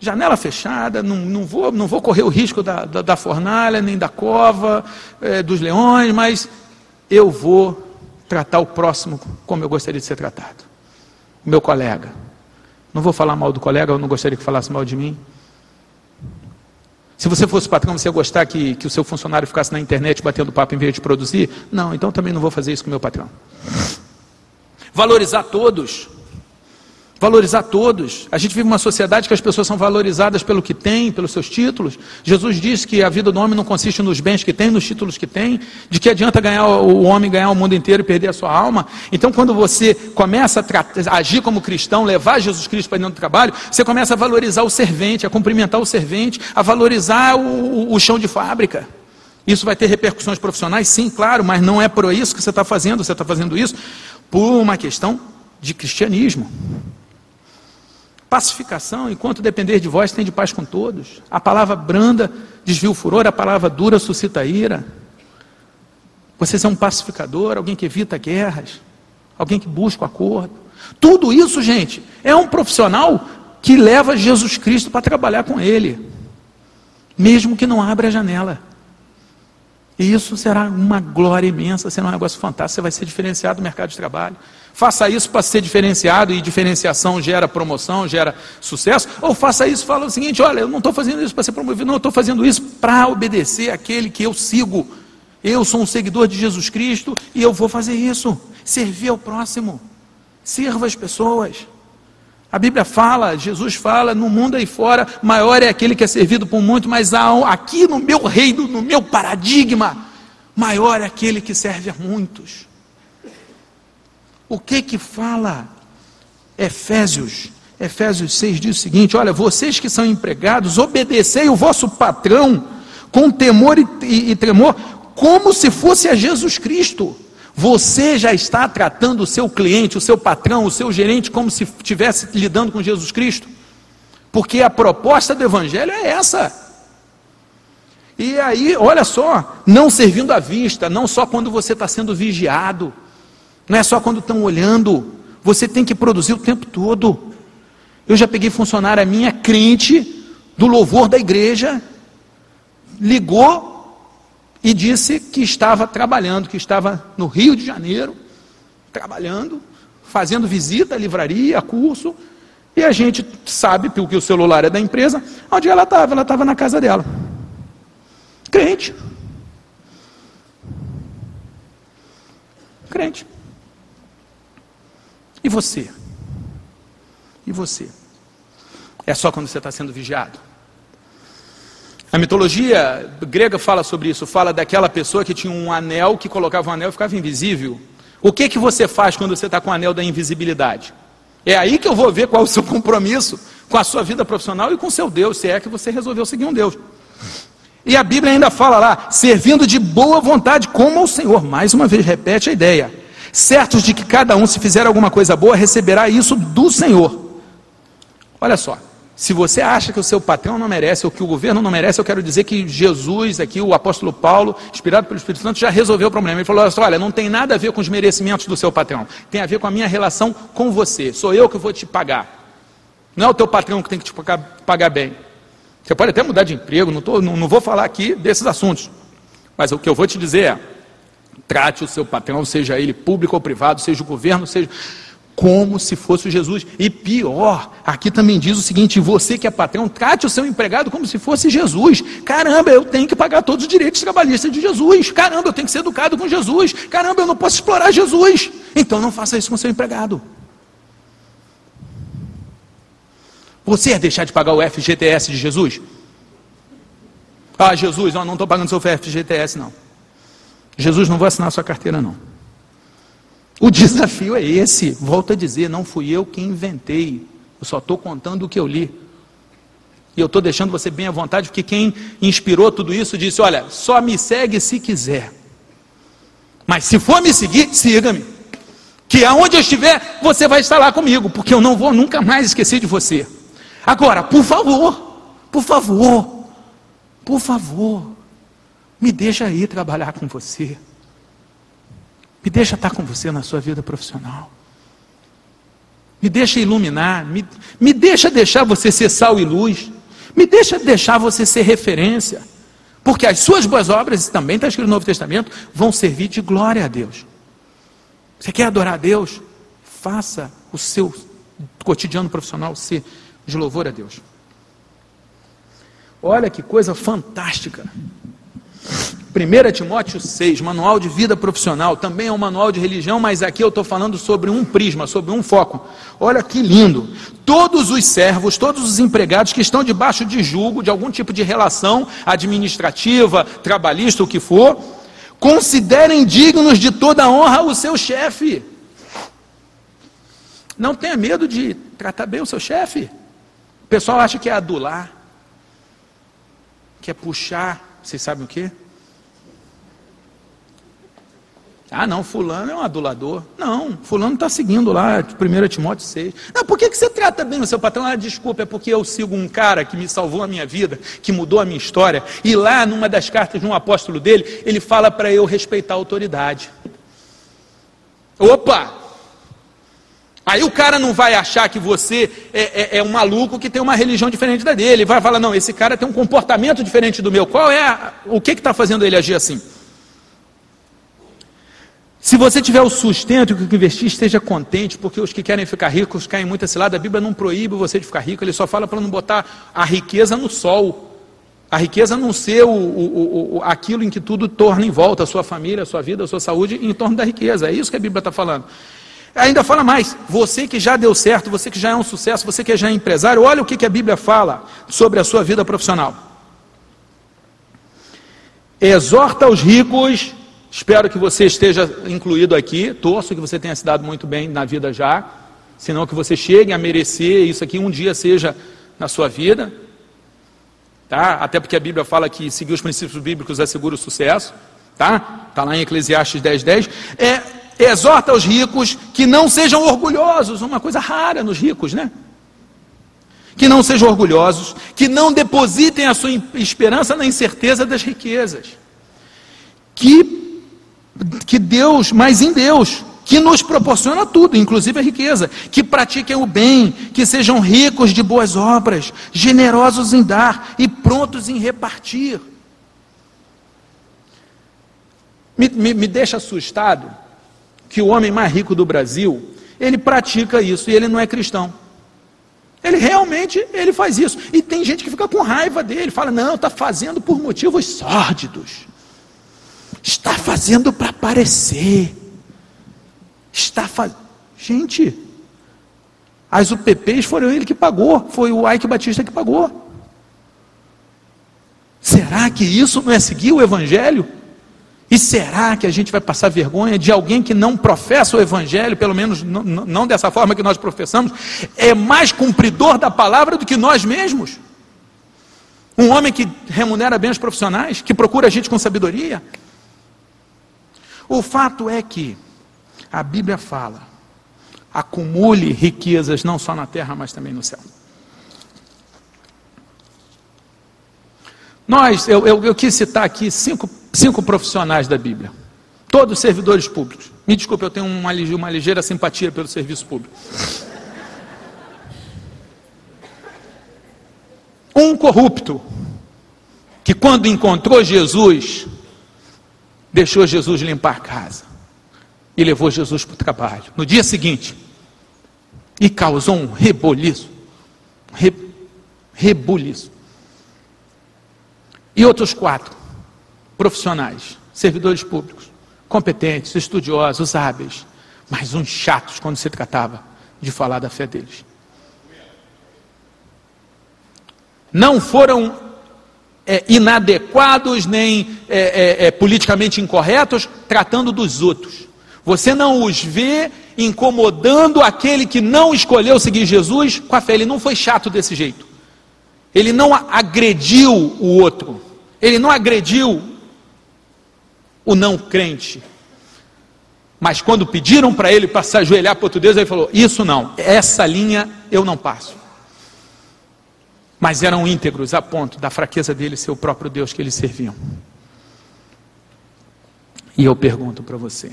Janela fechada, não, não, vou, não vou correr o risco da, da, da fornalha, nem da cova, é, dos leões, mas eu vou tratar o próximo como eu gostaria de ser tratado. Meu colega. Não vou falar mal do colega, eu não gostaria que falasse mal de mim. Se você fosse patrão, você ia gostar que, que o seu funcionário ficasse na internet batendo papo em vez de produzir? Não, então também não vou fazer isso com o meu patrão. Valorizar todos. Valorizar todos. A gente vive uma sociedade que as pessoas são valorizadas pelo que têm, pelos seus títulos. Jesus disse que a vida do homem não consiste nos bens que tem, nos títulos que tem. De que adianta ganhar o homem ganhar o mundo inteiro e perder a sua alma? Então, quando você começa a, tratar, agir como cristão, levar Jesus Cristo para dentro do trabalho, você começa a valorizar o servente, a cumprimentar o servente, a valorizar o, o chão de fábrica. Isso vai ter repercussões profissionais? Sim, claro, mas não é por isso que você está fazendo, você está fazendo isso por uma questão de cristianismo. Pacificação, enquanto depender de vós, tem de paz com todos. A palavra branda desvia o furor, a palavra dura suscita ira. Você é um pacificador, alguém que evita guerras, alguém que busca o acordo. Tudo isso, gente, é um profissional que leva Jesus Cristo para trabalhar com ele, mesmo que não abra a janela. E isso será uma glória imensa, será um negócio fantástico, você vai ser diferenciado no mercado de trabalho. Faça isso para ser diferenciado e diferenciação gera promoção, gera sucesso, ou faça isso fala o seguinte: olha, eu não estou fazendo isso para ser promovido, não, eu estou fazendo isso para obedecer aquele que eu sigo. Eu sou um seguidor de Jesus Cristo e eu vou fazer isso. Servir ao próximo. Sirva as pessoas. A Bíblia fala, Jesus fala, no mundo aí fora, maior é aquele que é servido por muito, mas aqui no meu reino, no meu paradigma, maior é aquele que serve a muitos. O que que fala Efésios? Efésios 6 diz o seguinte: olha, vocês que são empregados, obedecei o vosso patrão com temor e, e, e tremor, como se fosse a Jesus Cristo. Você já está tratando o seu cliente, o seu patrão, o seu gerente como se estivesse lidando com Jesus Cristo? Porque a proposta do Evangelho é essa. E aí, olha só, não servindo à vista, não só quando você está sendo vigiado, não é só quando estão olhando, você tem que produzir o tempo todo. Eu já peguei funcionária minha, crente, do louvor da igreja, ligou e disse que estava trabalhando, que estava no Rio de Janeiro, trabalhando, fazendo visita à livraria, a curso, e a gente sabe, porque o celular é da empresa, onde ela estava, ela estava na casa dela. Crente. Crente. E você? E você? É só quando você está sendo vigiado? A mitologia grega fala sobre isso, fala daquela pessoa que tinha um anel, que colocava um anel e ficava invisível. O que, que você faz quando você está com o anel da invisibilidade? É aí que eu vou ver qual é o seu compromisso com a sua vida profissional e com o seu Deus, se é que você resolveu seguir um Deus. E a Bíblia ainda fala lá, servindo de boa vontade como ao Senhor. Mais uma vez, repete a ideia. Certos de que cada um, se fizer alguma coisa boa, receberá isso do Senhor. Olha só, se você acha que o seu patrão não merece, ou que o governo não merece, eu quero dizer que Jesus, aqui o apóstolo Paulo, inspirado pelo Espírito Santo, já resolveu o problema. Ele falou: olha, não tem nada a ver com os merecimentos do seu patrão, tem a ver com a minha relação com você. Sou eu que vou te pagar. Não é o teu patrão que tem que te pagar, pagar bem. Você pode até mudar de emprego, não, tô, não, não vou falar aqui desses assuntos. Mas o que eu vou te dizer é: trate o seu patrão, seja ele público ou privado, seja o governo, seja como se fosse Jesus. E pior, aqui também diz o seguinte: você que é patrão, trate o seu empregado como se fosse Jesus. Caramba, eu tenho que pagar todos os direitos trabalhistas de Jesus. Caramba, eu tenho que ser educado com Jesus. Caramba, eu não posso explorar Jesus. Então não faça isso com seu empregado. Você ia deixar de pagar o FGTS de Jesus? Ah, Jesus, eu não estou pagando seu FGTS, não. Jesus não vai assinar sua carteira, não. O desafio é esse. Volto a dizer, não fui eu quem inventei. Eu só estou contando o que eu li. E eu estou deixando você bem à vontade, porque quem inspirou tudo isso disse: olha, só me segue se quiser. Mas se for me seguir, siga-me. Que aonde eu estiver, você vai estar lá comigo, porque eu não vou nunca mais esquecer de você. Agora, por favor, por favor, por favor, me deixa ir trabalhar com você. Me deixa estar com você na sua vida profissional. Me deixa iluminar. Me, me deixa deixar você ser sal e luz. Me deixa deixar você ser referência. Porque as suas boas obras, também está escrito no Novo Testamento, vão servir de glória a Deus. Você quer adorar a Deus? Faça o seu cotidiano profissional ser de louvor a Deus. Olha que coisa fantástica. 1 Timóteo 6, manual de vida profissional, também é um manual de religião, mas aqui eu estou falando sobre um prisma, sobre um foco. Olha que lindo! Todos os servos, todos os empregados que estão debaixo de julgo, de algum tipo de relação administrativa, trabalhista, o que for, considerem dignos de toda honra o seu chefe. Não tenha medo de tratar bem o seu chefe. O pessoal acha que é adular, que é puxar, vocês sabem o que? Ah, não, fulano é um adulador. Não, fulano está seguindo lá, 1 Timóteo 6. Não, por que, que você trata bem o seu patrão? Ah, desculpa, é porque eu sigo um cara que me salvou a minha vida, que mudou a minha história. E lá, numa das cartas de um apóstolo dele, ele fala para eu respeitar a autoridade. Opa! Aí o cara não vai achar que você é, é, é, um maluco que tem uma religião diferente da dele. Ele vai falar, não, esse cara tem um comportamento diferente do meu. Qual é a, o que está fazendo ele agir assim? Se você tiver o sustento que investir, esteja contente, porque os que querem ficar ricos caem muito esse lado. A Bíblia não proíbe você de ficar rico, ele só fala para não botar a riqueza no sol. A riqueza não ser o, o, o, aquilo em que tudo torna em volta, a sua família, a sua vida, a sua saúde, em torno da riqueza. É isso que a Bíblia está falando. Ainda fala mais, você que já deu certo, você que já é um sucesso, você que já é empresário, olha o que, a Bíblia fala sobre a sua vida profissional. Exorta os ricos Espero que você esteja incluído aqui. Torço que você tenha se dado muito bem na vida já. Senão que você chegue a merecer isso aqui um dia seja na sua vida. Tá? Até porque a Bíblia fala que seguir os princípios bíblicos assegura o sucesso. Tá? Está lá em Eclesiastes 10, 10. É, exorta os ricos que não sejam orgulhosos. Uma coisa rara nos ricos, né? Que não sejam orgulhosos, que não depositem a sua esperança na incerteza das riquezas. Que que Deus, mas em Deus, que nos proporciona tudo, inclusive a riqueza, que pratiquem o bem, que sejam ricos de boas obras, generosos em dar e prontos em repartir. Me, me, me deixa assustado que o homem mais rico do Brasil, ele pratica isso e ele não é cristão. Ele realmente ele faz isso. E tem gente que fica com raiva dele, fala: "Não, está fazendo por motivos sórdidos". Está fazendo para aparecer. Está fazendo. Gente, as UPPs foram ele que pagou, foi o Ike Batista que pagou. Será que isso não é seguir o Evangelho? E será que a gente vai passar vergonha de alguém que não professa o Evangelho, pelo menos não, dessa forma que nós professamos, é mais cumpridor da palavra do que nós mesmos? Um homem que remunera bem os profissionais, que procura a gente com sabedoria, o fato é que a Bíblia fala: acumule riquezas não só na terra, mas também no céu. Nós, eu, eu, eu quis citar aqui cinco, cinco profissionais da Bíblia, todos servidores públicos. Me desculpe, eu tenho uma, uma ligeira simpatia pelo serviço público. Um corrupto, que quando encontrou Jesus, deixou Jesus limpar a casa e levou Jesus para o trabalho. No dia seguinte, e causou um reboliço. Re, rebuliço. E outros quatro profissionais, servidores públicos, competentes, estudiosos, hábeis, mas uns chatos quando se tratava de falar da fé deles. Não foram é, inadequados nem é, é, é, politicamente incorretos, tratando dos outros. Você não os vê incomodando aquele que não escolheu seguir Jesus com a fé. Ele não foi chato desse jeito. Ele não agrediu o outro. Ele não agrediu o não crente. Mas quando pediram para ele para se ajoelhar para outro Deus, ele falou: Isso não, essa linha eu não passo mas eram íntegros a ponto da fraqueza dele ser o próprio Deus que eles serviam. E eu pergunto para você: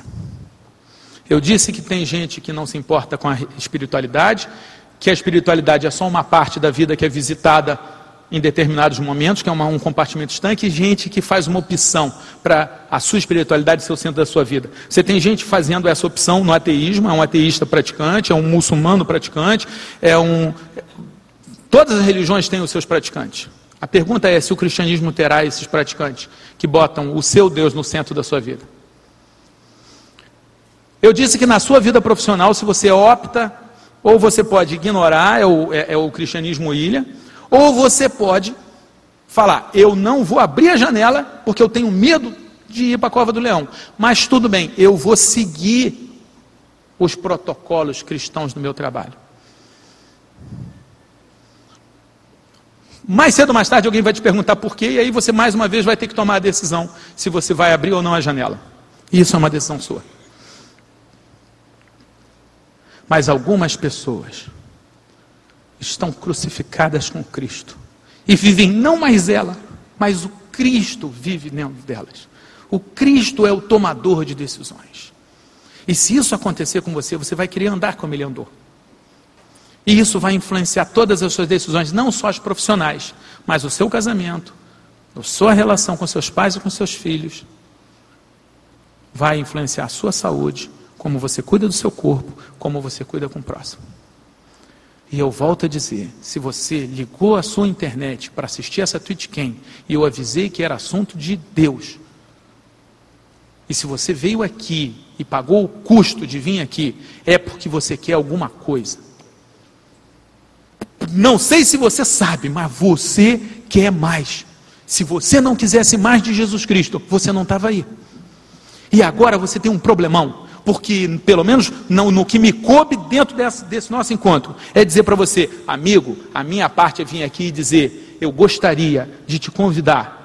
eu disse que tem gente que não se importa com a espiritualidade, que a espiritualidade é só uma parte da vida que é visitada em determinados momentos, que é uma, um compartimento estanque, gente que faz uma opção para a sua espiritualidade ser o centro da sua vida. Você tem gente fazendo essa opção no ateísmo, é um ateísta praticante, é um muçulmano praticante, é um, Todas as religiões têm os seus praticantes. A pergunta é se o cristianismo terá esses praticantes que botam o seu Deus no centro da sua vida. Eu disse que na sua vida profissional, se você opta, ou você pode ignorar, é o, é, é o cristianismo ilha, ou você pode falar: eu não vou abrir a janela porque eu tenho medo de ir para a cova do leão. Mas tudo bem, eu vou seguir os protocolos cristãos do meu trabalho. Mais cedo ou mais tarde alguém vai te perguntar por quê, e aí você mais uma vez vai ter que tomar a decisão se você vai abrir ou não a janela. Isso é uma decisão sua. Mas algumas pessoas estão crucificadas com Cristo e vivem não mais ela, mas o Cristo vive dentro delas. O Cristo é o tomador de decisões. E se isso acontecer com você, você vai querer andar como ele andou. E isso vai influenciar todas as suas decisões, não só as profissionais, mas o seu casamento, a sua relação com seus pais e com seus filhos. Vai influenciar a sua saúde, como você cuida do seu corpo, como você cuida com o próximo. E eu volto a dizer: se você ligou a sua internet para assistir essa Twitchcam e eu avisei que era assunto de Deus, e se você veio aqui e pagou o custo de vir aqui, é porque você quer alguma coisa. Não sei se você sabe, mas você quer mais. Se você não quisesse mais de Jesus Cristo, você não estava aí. E agora você tem um problemão porque pelo menos não, no que me coube dentro desse, desse nosso encontro, é dizer para você, amigo, a minha parte é vir aqui e dizer, eu gostaria de te convidar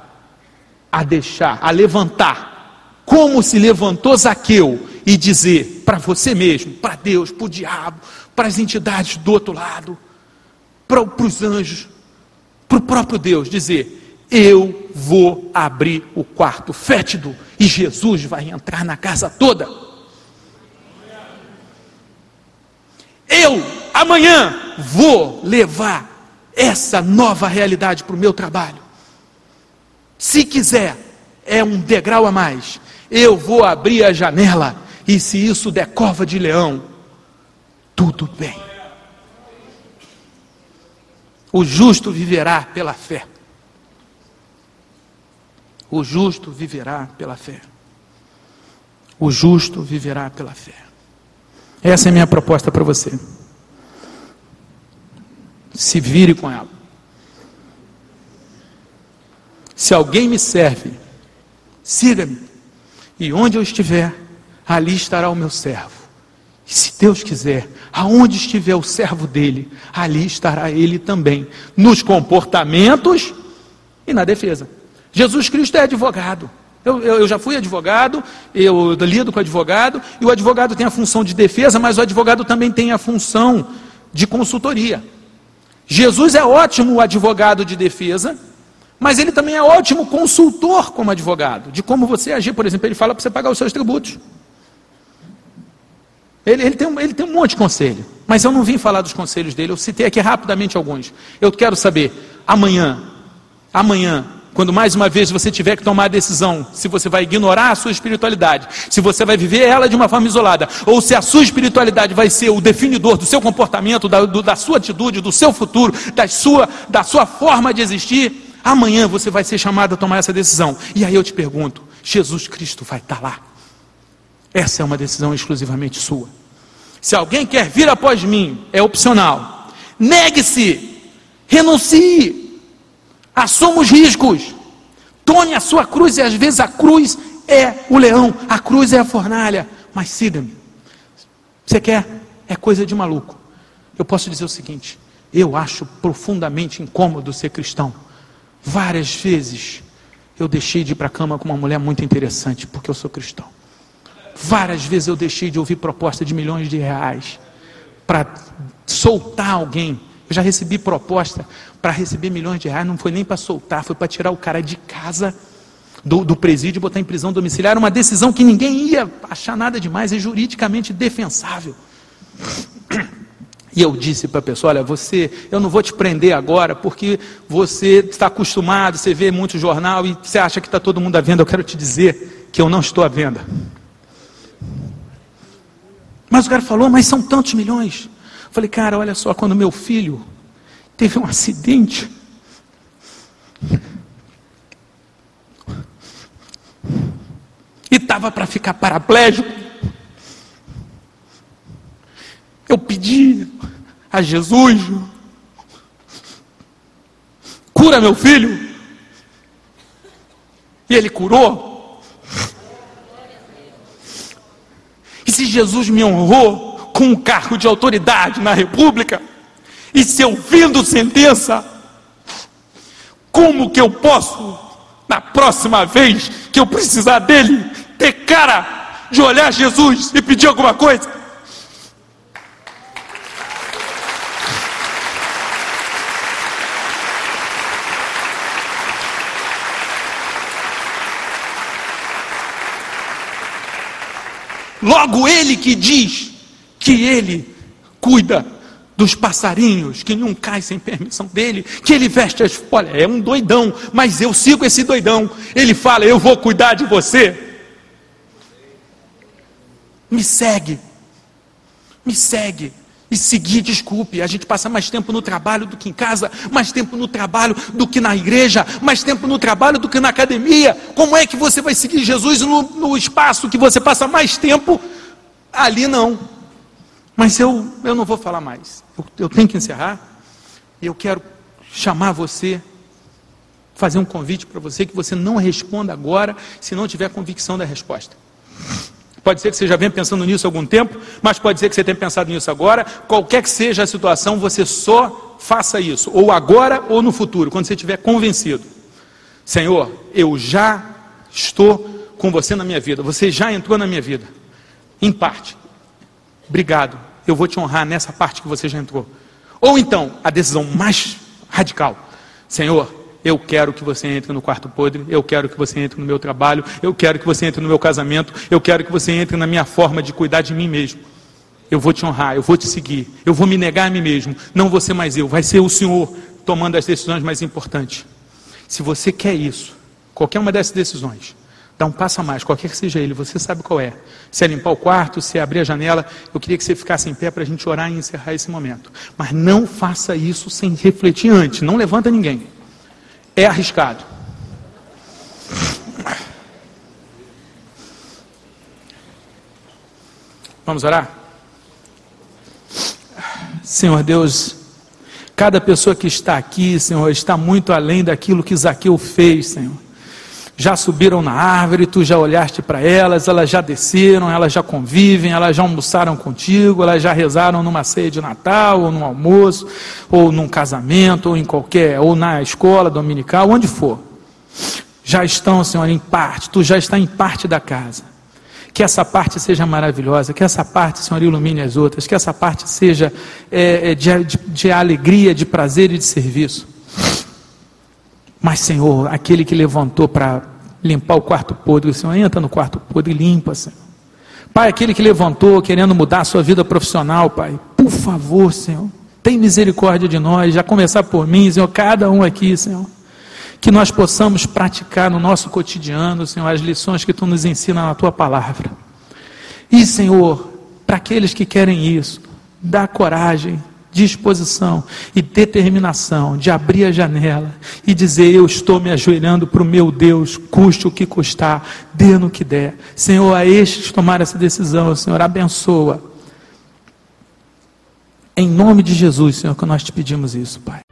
a deixar, a levantar, como se levantou Zaqueu, e dizer para você mesmo, para Deus, para o diabo, para as entidades do outro lado, para, para os anjos, para o próprio Deus, dizer: Eu vou abrir o quarto fétido e Jesus vai entrar na casa toda. Eu, amanhã, vou levar essa nova realidade para o meu trabalho. Se quiser, é um degrau a mais. Eu vou abrir a janela, e se isso der cova de leão, tudo bem. O justo viverá pela fé. O justo viverá pela fé. O justo viverá pela fé. Essa é a minha proposta para você. Se vire com ela. Se alguém me serve, siga-me. E onde eu estiver, ali estará o meu servo. E se Deus quiser, aonde estiver o servo dele, ali estará ele também, nos comportamentos e na defesa. Jesus Cristo é advogado. Eu, eu, eu, já fui advogado, eu lido com advogado, e o advogado tem a função de defesa, mas o advogado também tem a função de consultoria. Jesus é ótimo advogado de defesa, mas ele também é ótimo consultor como advogado, de como você agir. Por exemplo, ele fala para você pagar os seus tributos. Ele, ele, tem, ele tem um monte de conselho, mas eu não vim falar dos conselhos dele, eu citei aqui rapidamente alguns. Eu quero saber, amanhã, amanhã, quando mais uma vez você tiver que tomar a decisão se você vai ignorar a sua espiritualidade, se você vai viver ela de uma forma isolada, ou se a sua espiritualidade vai ser o definidor do seu comportamento, da, do, da sua atitude, do seu futuro, da sua, da sua forma de existir, amanhã você vai ser chamado a tomar essa decisão. E aí eu te pergunto: Jesus Cristo vai estar lá? Essa é uma decisão exclusivamente sua. Se alguém quer vir após mim, é opcional. Negue-se, renuncie, Assuma os riscos. Tome a sua cruz, e às vezes a cruz é o leão, a cruz é a fornalha. Mas siga-me. Você quer? É coisa de maluco. Eu posso dizer o seguinte: eu acho profundamente incômodo ser cristão. Várias vezes eu deixei de ir para a cama com uma mulher muito interessante, porque eu sou cristão. Várias vezes eu deixei de ouvir proposta de milhões de reais para soltar alguém eu já recebi proposta para receber milhões de reais, não foi nem para soltar, foi para tirar o cara de casa do, do presídio e botar em prisão domiciliar. Uma decisão que ninguém ia achar nada demais, é juridicamente defensável. E eu disse para a pessoa: olha, você, eu não vou te prender agora, porque você está acostumado, você vê muito jornal e você acha que está todo mundo à venda. Eu quero te dizer que eu não estou à venda. Mas o cara falou: mas são tantos milhões. Falei, cara, olha só, quando meu filho teve um acidente, e estava para ficar paraplégico, eu pedi a Jesus, cura meu filho, e ele curou. E se Jesus me honrou, com um cargo de autoridade na República, e se eu vindo sentença, como que eu posso, na próxima vez que eu precisar dele, ter cara de olhar Jesus e pedir alguma coisa? Logo ele que diz que ele cuida dos passarinhos, que nenhum cai sem permissão dele, que ele veste as. Olha, é um doidão, mas eu sigo esse doidão. Ele fala: Eu vou cuidar de você. Me segue, me segue. E seguir, desculpe, a gente passa mais tempo no trabalho do que em casa, mais tempo no trabalho do que na igreja, mais tempo no trabalho do que na academia. Como é que você vai seguir Jesus no, no espaço que você passa mais tempo? Ali não. Mas eu, eu não vou falar mais. Eu, eu tenho que encerrar. E eu quero chamar você, fazer um convite para você que você não responda agora se não tiver convicção da resposta. Pode ser que você já venha pensando nisso há algum tempo, mas pode ser que você tenha pensado nisso agora. Qualquer que seja a situação, você só faça isso, ou agora ou no futuro, quando você estiver convencido. Senhor, eu já estou com você na minha vida, você já entrou na minha vida, em parte. Obrigado, eu vou te honrar nessa parte que você já entrou. Ou então, a decisão mais radical: Senhor, eu quero que você entre no quarto podre, eu quero que você entre no meu trabalho, eu quero que você entre no meu casamento, eu quero que você entre na minha forma de cuidar de mim mesmo. Eu vou te honrar, eu vou te seguir, eu vou me negar a mim mesmo, não ser mais eu, vai ser o Senhor tomando as decisões mais importantes. Se você quer isso, qualquer uma dessas decisões, dá um passo a mais, qualquer que seja ele, você sabe qual é. Se é limpar o quarto, se é abrir a janela, eu queria que você ficasse em pé para a gente orar e encerrar esse momento. Mas não faça isso sem refletir antes, não levanta ninguém é arriscado. Vamos orar? Senhor Deus, cada pessoa que está aqui, Senhor, está muito além daquilo que Zaqueu fez, Senhor já subiram na árvore, tu já olhaste para elas, elas já desceram, elas já convivem, elas já almoçaram contigo, elas já rezaram numa ceia de Natal, ou num almoço, ou num casamento, ou em qualquer, ou na escola dominical, onde for. Já estão, Senhor, em parte, tu já está em parte da casa. Que essa parte seja maravilhosa, que essa parte, Senhor, ilumine as outras, que essa parte seja é, de, de, de alegria, de prazer e de serviço. Mas, Senhor, aquele que levantou para limpar o quarto podre, o Senhor entra no quarto podre e limpa, Senhor. Pai, aquele que levantou querendo mudar a sua vida profissional, Pai, por favor, Senhor, tem misericórdia de nós, já começar por mim, Senhor, cada um aqui, Senhor. Que nós possamos praticar no nosso cotidiano, Senhor, as lições que Tu nos ensina na Tua palavra. E, Senhor, para aqueles que querem isso, dá coragem, disposição e determinação de abrir a janela e dizer: Eu estou me ajoelhando para o meu Deus, custe o que custar, dê no que der. Senhor, a estes tomar essa decisão, Senhor, abençoa. Em nome de Jesus, Senhor, que nós te pedimos isso, Pai.